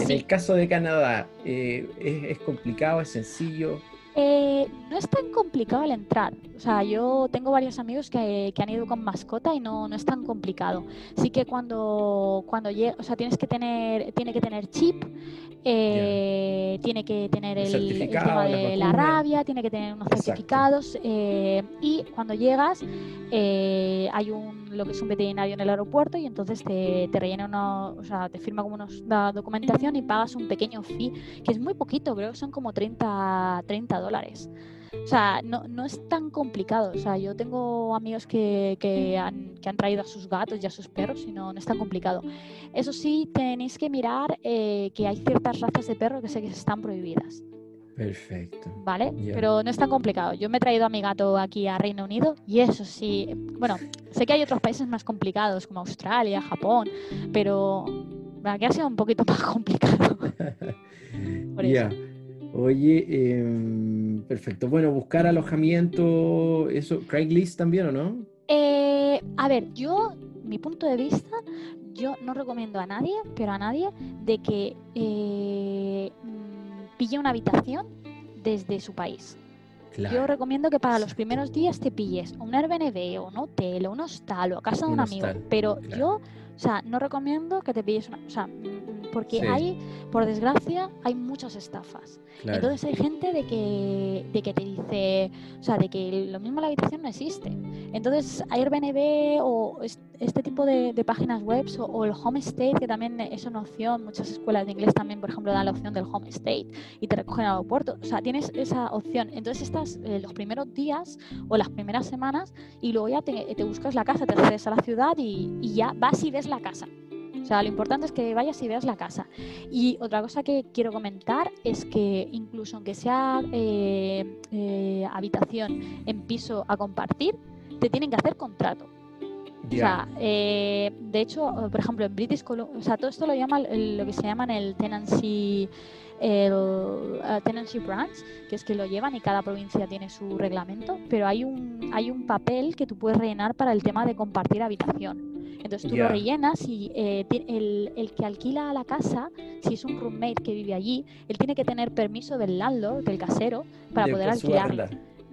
En el caso de Canadá, eh, ¿es, complicado, es sencillo? Eh, no es tan complicado el entrar. O sea, yo tengo varios amigos que, han ido con mascota y no, no, es tan complicado. Sí que cuando, cuando llega, o sea, tienes que tener, tiene que tener chip, eh, tiene que tener el, tema de la, rabia, tiene que tener unos certificados eh, y cuando llegas hay un lo que es un veterinario en el aeropuerto y entonces te, te rellena uno, o sea, te firma como una documentación y pagas un pequeño fee, que es muy poquito, creo que son como 30, 30 dólares. O sea, no, no, es tan complicado. O sea, yo tengo amigos que, que, han, que, han, traído a sus gatos y a sus perros y no, no es tan complicado. Eso sí, tenéis que mirar eh, que hay ciertas razas de perro que sé que están prohibidas. Perfecto. ¿Vale? Pero no es tan complicado. Yo me he traído a mi gato aquí a Reino Unido y eso sí, bueno, sé que hay otros países más complicados como Australia, Japón, pero aquí ha sido un poquito más complicado. Ya. Oye, em, perfecto. Bueno, buscar alojamiento, eso, Craigslist también o no? Eh, a ver, yo, mi punto de vista, yo no recomiendo a nadie, pero a nadie, de que eh, pille una habitación desde su país. Yo recomiendo que para los primeros días te pilles un Airbnb o un hotel o un hostal o a casa de un, amigo. pero yo, o sea, no recomiendo que te pilles una... O sea, porque hay, por desgracia, hay muchas estafas. Entonces hay gente de que, de que te dice, o sea, de que lo mismo la habitación no existe. Entonces Airbnb o este tipo de, páginas web o, el home state, que también es una opción, muchas escuelas de inglés también, por ejemplo, dan la opción del home state y te recogen al aeropuerto. O sea, tienes esa opción. Entonces estás eh, los primeros días o las primeras semanas y luego ya te, te buscas la casa, te accedes a la ciudad y, y ya vas y ves la casa. O sea, lo importante es que vayas y veas la casa. Y otra cosa que quiero comentar es que incluso aunque sea eh, eh, habitación en piso a compartir, te tienen que hacer contrato. O sea, eh, de hecho, por ejemplo, en British Columbia, o sea, todo esto lo llama lo que se llaman el tenancy el tenancy branch, que es que lo llevan y cada provincia tiene su reglamento, pero hay un hay un papel que tú puedes rellenar para el tema de compartir habitación. Entonces tú lo rellenas y eh, el, el, que alquila la casa, si es un roommate que vive allí, él tiene que tener permiso del landlord, del casero, para poder alquilarla.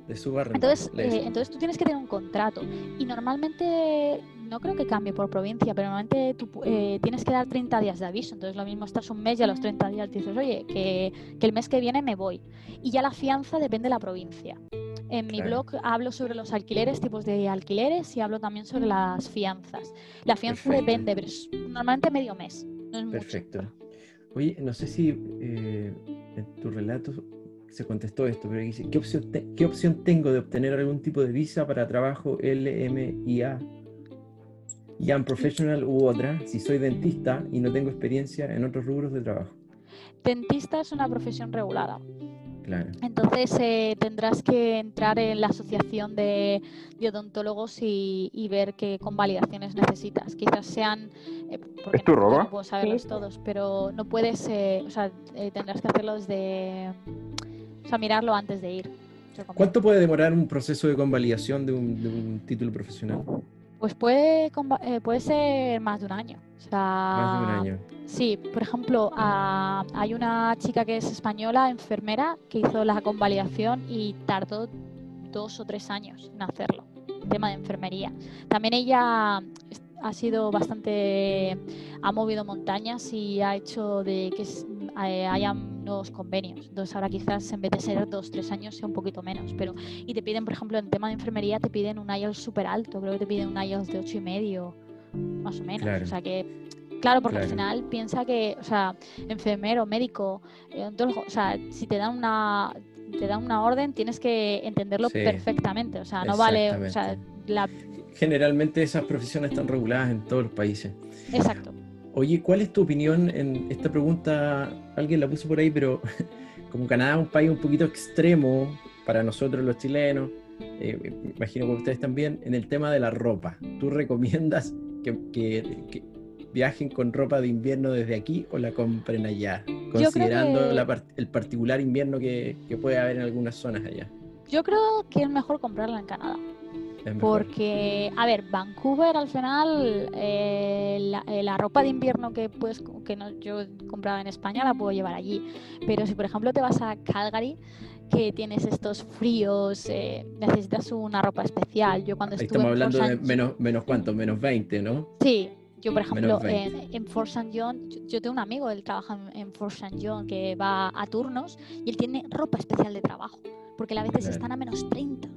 De entonces, eh, entonces tú tienes que tener un contrato. Y normalmente, no creo que cambie por provincia, pero normalmente tú eh, tienes que dar 30 días de aviso. Entonces lo mismo estás un mes y a los 30 días dices, oye, que, que el mes que viene me voy. Y ya la fianza depende de la provincia. En mi blog hablo sobre los alquileres, tipos de alquileres y hablo también sobre las fianzas. La fianza depende, pero es normalmente medio mes. Perfecto. Oye, no sé si eh, en tu relato se contestó esto, pero dice, ¿qué opción, ¿qué opción tengo de obtener algún tipo de visa para trabajo LMIA? Young Professional u otra, si soy dentista y no tengo experiencia en otros rubros de trabajo. Dentista es una profesión regulada. Entonces eh, tendrás que entrar en la asociación de, odontólogos y, ver qué convalidaciones necesitas. Quizás sean... Eh, ¿Es tu roba? No puedo saberlos todos, pero no puedes... Eh, o sea, tendrás que hacerlo desde... O sea, mirarlo antes de ir. ¿Cuánto puede demorar un proceso de convalidación de un título profesional? Pues puede, eh, puede ser más de un año. más de un año. Sí, por ejemplo, hay una chica que es española, enfermera, que hizo la convalidación y tardó dos o tres años en hacerlo, tema de enfermería. También ella ha sido bastante, ha movido montañas y ha hecho de que eh, hayan nuevos convenios. Entonces ahora quizás en vez de ser dos, tres años sea un poquito menos. Pero, y te piden, por ejemplo, en tema de enfermería te piden un IELTS súper alto, creo que te piden un IELTS de ocho y medio, más o menos. O sea que Claro, porque al final piensa que, o sea, enfermero, médico, eh, o sea, si te dan una, te dan una orden, tienes que entenderlo perfectamente. O sea, no vale. O sea, la... Generalmente esas profesiones están reguladas en todos los países. Exacto. Oye, ¿cuál es tu opinión en esta pregunta? Alguien la puso por ahí, pero como Canadá es un país un poquito extremo para nosotros los chilenos, eh, imagino que ustedes también, en el tema de la ropa. ¿Tú recomiendas que, viajen con ropa de invierno desde aquí o la compren allá? Considerando el particular invierno que, puede haber en algunas zonas allá. Yo creo que es mejor comprarla en Canadá. Porque, a ver, Vancouver al final, eh, eh, la, ropa de invierno que puedes, que no, yo compraba en España la puedo llevar allí. Pero si por ejemplo te vas a Calgary, que tienes estos fríos, eh, necesitas una ropa especial. Yo cuando estuve estamos hablando de menos, menos cuánto, menos 20, ¿no? Sí, yo, por ejemplo, en, Fort St. John, yo, tengo un amigo, él trabaja en, Fort St. John, que va a turnos y él tiene ropa especial de trabajo, porque a veces están a menos 30.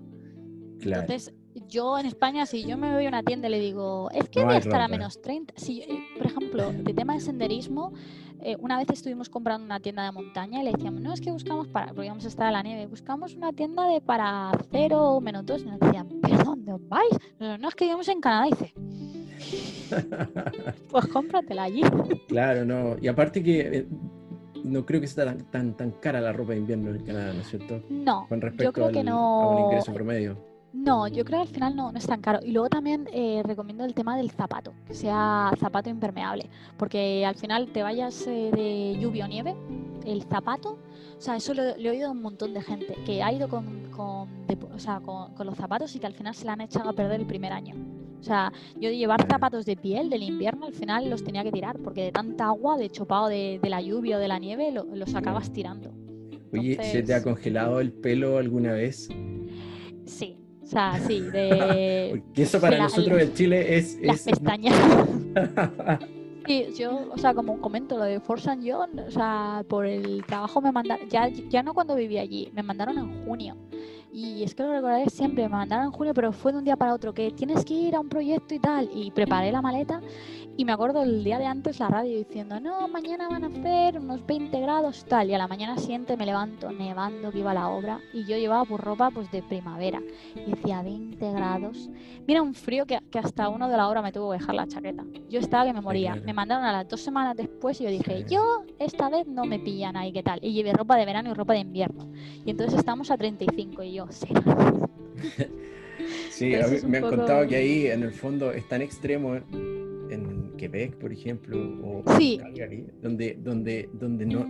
Entonces, yo en España, si yo me voy a una tienda y le digo, es que debe estar a menos 30. Si, eh, por ejemplo, de tema de senderismo, eh, una vez estuvimos comprando una tienda de montaña y le decíamos, no, es que buscamos para, porque íbamos a estar a la nieve, buscamos una tienda de para cero menos dos. Y nos decían, ¿pero dónde os vais? No, es que íbamos en Canadá, dice. pues cómpratela allí. Claro, no. Y aparte que eh, no creo que sea tan, tan, tan cara la ropa de invierno en Canadá, ¿no es cierto? No, Con respecto yo creo que no... a un ingreso promedio. No, yo creo que al final no, no es tan caro. Y luego también eh, recomiendo el tema del zapato, que sea zapato impermeable, porque al final te vayas eh, de lluvia o nieve, el zapato, o sea, eso lo, he oído a un montón de gente, que ha ido con, con, con, los zapatos y que al final se le han echado a perder el primer año. O sea, yo de llevar zapatos de piel del invierno al final los tenía que tirar, porque de tanta agua, de chopado de, la lluvia o de la nieve, los acabas tirando. Oye, ¿se te ha congelado el pelo alguna vez? Sí, o sea, sí, de... eso para nosotros en Chile es... Las pestañas. sí, yo, o sea, como comento lo de Force and John, o sea, por el trabajo me mandaron, ya, ya no cuando vivía allí, me mandaron en junio. Y es que lo recordaré siempre, me mandaron en junio, pero fue de un día para otro, que tienes que ir a un proyecto y tal. Y preparé la maleta y me acuerdo el día de antes la radio diciendo, no, mañana van a hacer unos 20 grados tal. Y a la mañana siguiente me levanto nevando que iba a la obra y yo llevaba por ropa pues de primavera. Y decía 20 grados. Mira un frío que, que hasta uno de la obra me tuvo que dejar la chaqueta. Yo estaba que me moría. Me mandaron a las dos semanas después y yo dije, yo esta vez no me pillan ahí, ¿qué tal? Y llevé ropa de verano y ropa de invierno. Y entonces estamos a 35 y yo, sí. sí, me han contado que ahí en el fondo es tan extremo en Quebec, por ejemplo, o Calgary, donde, donde, donde no,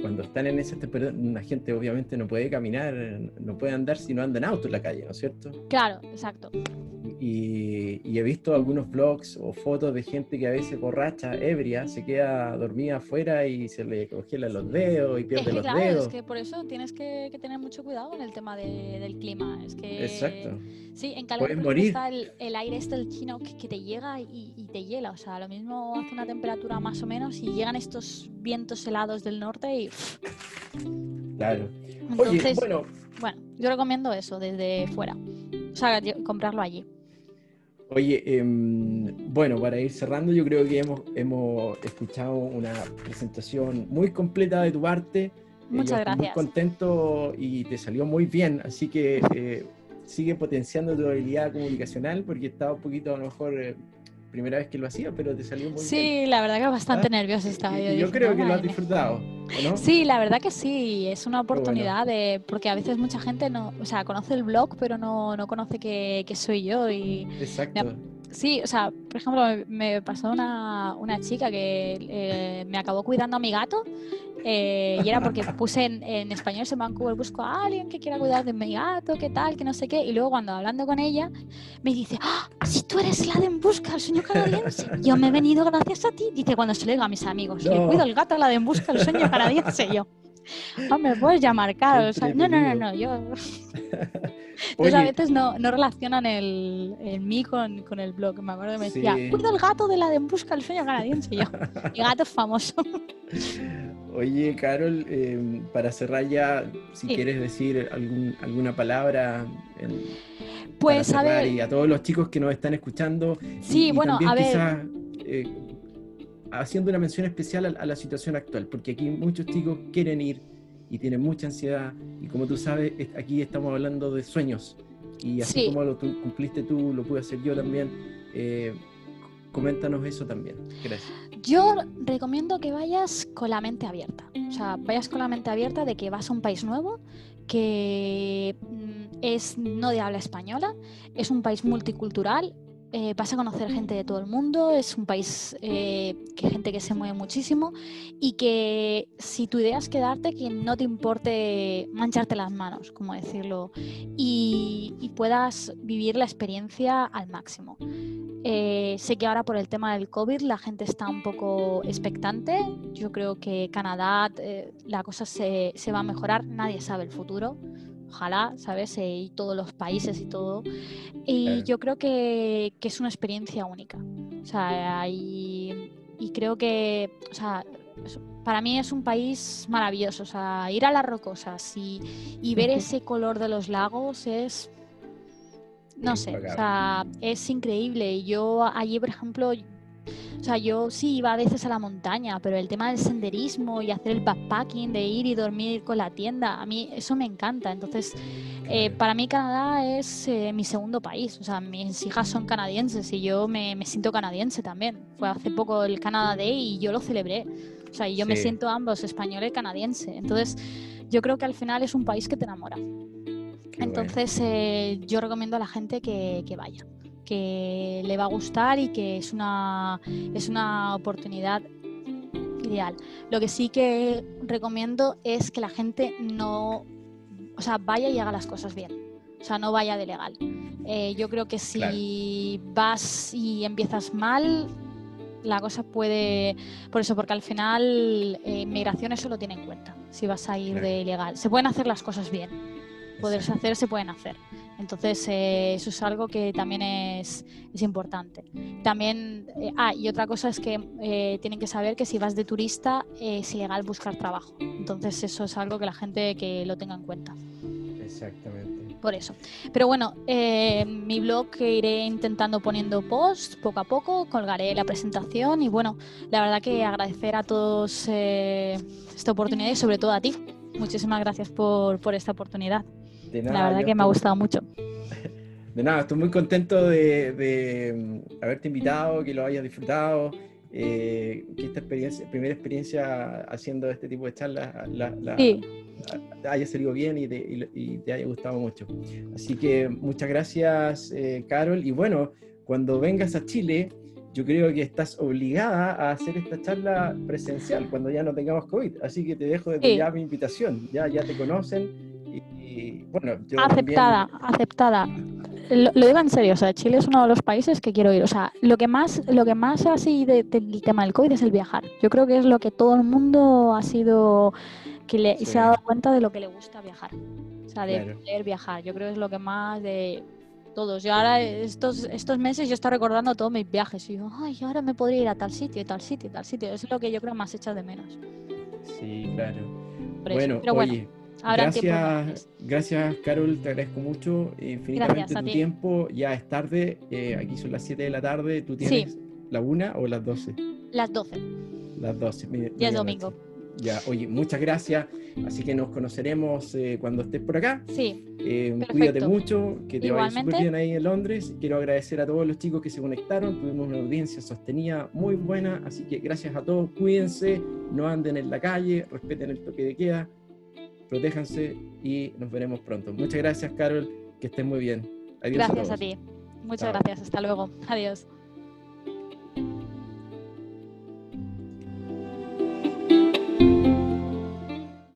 cuando están en ese temperatura, la gente obviamente no puede caminar, no puede andar si no anda en auto en la calle, ¿no es cierto? Claro, exacto. Y, he visto algunos vlogs o fotos de gente que a veces borracha, ebria, se queda dormida afuera y se le congelan los dedos y pierde los dedos. Es que por eso tienes que, tener mucho cuidado en el tema del clima. Es que, Exacto. Sí, en Calgary está el, aire este el chino que, te llega y, y, te hiela. O sea, lo mismo hace una temperatura más o menos y llegan estos vientos helados del norte y... Claro. Oye, bueno. Bueno, yo recomiendo eso desde fuera. O sea, comprarlo allí. Oye, em, bueno, para ir cerrando, yo creo que hemos, hemos escuchado una presentación muy completa de tu parte. Eh, Muchas gracias. Muy contento y te salió muy bien, así que eh, sigue potenciando tu habilidad comunicacional porque estaba un poquito a lo mejor eh, primera vez que lo hacía, pero te salió muy sí, bien. Sí, la verdad que bastante ¿Ah? nerviosa estaba. Yo, yo creo que lo has disfrutado, ¿no? Sí, la verdad que sí, es una oportunidad de, porque a veces mucha gente no, o sea, conoce el blog, pero no, no conoce que, que soy yo y Exacto. sí, o sea, por ejemplo, me pasó una, una chica que eh, me acabó cuidando a mi gato eh, y era porque puse en, en, español en Vancouver, busco a alguien que quiera cuidar de mi gato, qué tal, que no sé qué. Y luego cuando hablando con ella, me dice, ah, si tú eres la de En Busca, el sueño canadiense, yo me he venido gracias a ti. Dice, cuando se lo digo a mis amigos, le cuido el gato a la de En Busca, el sueño canadiense, yo. Hombre, puedes llamar caro. O sea, no, no, no, no, yo... Entonces a veces no, no relacionan el, el mí con, con, el blog. Me acuerdo que me decía, cuido el gato de la de En Busca, el sueño canadiense, yo. Mi gato es famoso. Oye, Carol, em, para cerrar ya, si quieres decir algún, alguna palabra. pues a ver. Y a todos los chicos que nos están escuchando. Sí, bueno, a ver. Eh, haciendo una mención especial a, la situación actual, porque aquí muchos chicos quieren ir, y tiene mucha ansiedad. Y como tú sabes, aquí estamos hablando de sueños. Y así como lo cumpliste tú, lo pude hacer yo también. Eh, coméntanos eso también. Gracias. Yo recomiendo que vayas con la mente abierta. O sea, vayas con la mente abierta de que vas a un país nuevo, que mm, es no de habla española, es un país multicultural, eh, vas a conocer gente de todo el mundo, es un país eh, que gente que se mueve muchísimo y que si tu idea es quedarte, que no te importe mancharte las manos, como decirlo, y, puedas vivir la experiencia al máximo. Eh, sé que ahora por el tema del COVID la gente está un poco expectante. Yo creo que Canadá la cosa se, se va a mejorar, nadie sabe el futuro ojalá, ¿sabes? Eh, y todos los países y todo. Y yo creo que, que, es una experiencia única. O sea, y, y creo que, o sea, para mí es un país maravilloso. O sea, ir a las rocosas y, y ver ese color de los lagos es no sé, o sea, es increíble. Yo allí, por ejemplo, o sea, yo sí iba a veces a la montaña, pero el tema del senderismo y hacer el backpacking, de ir y dormir con la tienda, a mí eso me encanta. Entonces, eh, para mí Canadá es eh, mi segundo país. O sea, mis hijas son canadienses y yo me, siento canadiense también. Fue hace poco el Canada Day y yo lo celebré. O sea, yo me siento ambos, español y canadiense. Entonces, yo creo que al final es un país que te enamora. Entonces, eh, yo recomiendo a la gente que, que vaya que le va a gustar y que es una, es una oportunidad ideal. Lo que sí que recomiendo es que la gente no, o sea, vaya y haga las cosas bien. O sea, no vaya de legal. Eh, yo creo que si vas y empiezas mal, la cosa puede. Por eso, porque al final, eh, migración eso lo tiene en cuenta. Si vas a ir de ilegal. Se pueden hacer las cosas bien. Poderse hacer, se pueden hacer. Entonces, eh, eso es algo que también es, importante. También, eh, ah, y otra cosa es que eh, tienen que saber que si vas de turista es ilegal buscar trabajo. Entonces, eso es algo que la gente que lo tenga en cuenta. Exactamente. Por eso. Pero bueno, mi blog iré intentando poniendo posts poco a poco, colgaré la presentación y bueno, la verdad que agradecer a todos esta oportunidad y sobre todo a ti. Muchísimas gracias por, por esta oportunidad la verdad que me ha gustado mucho. De nada, estoy muy contento de, mm, haberte invitado, que lo hayas disfrutado, eh, que esta experiencia, primera experiencia haciendo este tipo de charlas la, haya salido bien y te, haya gustado mucho. Así que muchas gracias, eh, Carol. Y bueno, cuando vengas a Chile, yo creo que estás obligada a hacer esta charla presencial cuando ya no tengamos COVID. Así que te dejo desde ya mi invitación. Ya, ya te conocen aceptada, aceptada. Lo, digo en serio, o sea, Chile es uno de los países que quiero ir. O sea, lo que más, lo que más así del tema del COVID es el viajar. Yo creo que es lo que todo el mundo ha sido que se ha dado cuenta de lo que le gusta viajar. O sea, de poder viajar. Yo creo que es lo que más de todos. Yo ahora estos, estos meses yo estoy recordando todos mis viajes y digo, ay, ahora me podría ir a tal sitio, tal sitio, tal sitio. Eso es lo que yo creo más echa de menos. Sí, claro. Bueno, oye, gracias, gracias, Carol, te agradezco mucho infinitamente tu tiempo. Ya es tarde, eh, aquí son las 7 de la tarde. ¿Tú tienes la 1 o las 12? Las 12. Las 12. ya es domingo. Ya, oye, muchas gracias. Así que nos conoceremos eh, cuando estés por acá. Sí. Eh, cuídate mucho, que te vaya súper bien ahí en Londres. Quiero agradecer a todos los chicos que se conectaron. Tuvimos una audiencia sostenida muy buena. Así que gracias a todos. Cuídense, no anden en la calle, respeten el toque de queda protéjanse y nos veremos pronto. Muchas gracias, Carol, que estén muy bien. Adiós. Gracias a, ti. Muchas gracias. Hasta luego. Adiós.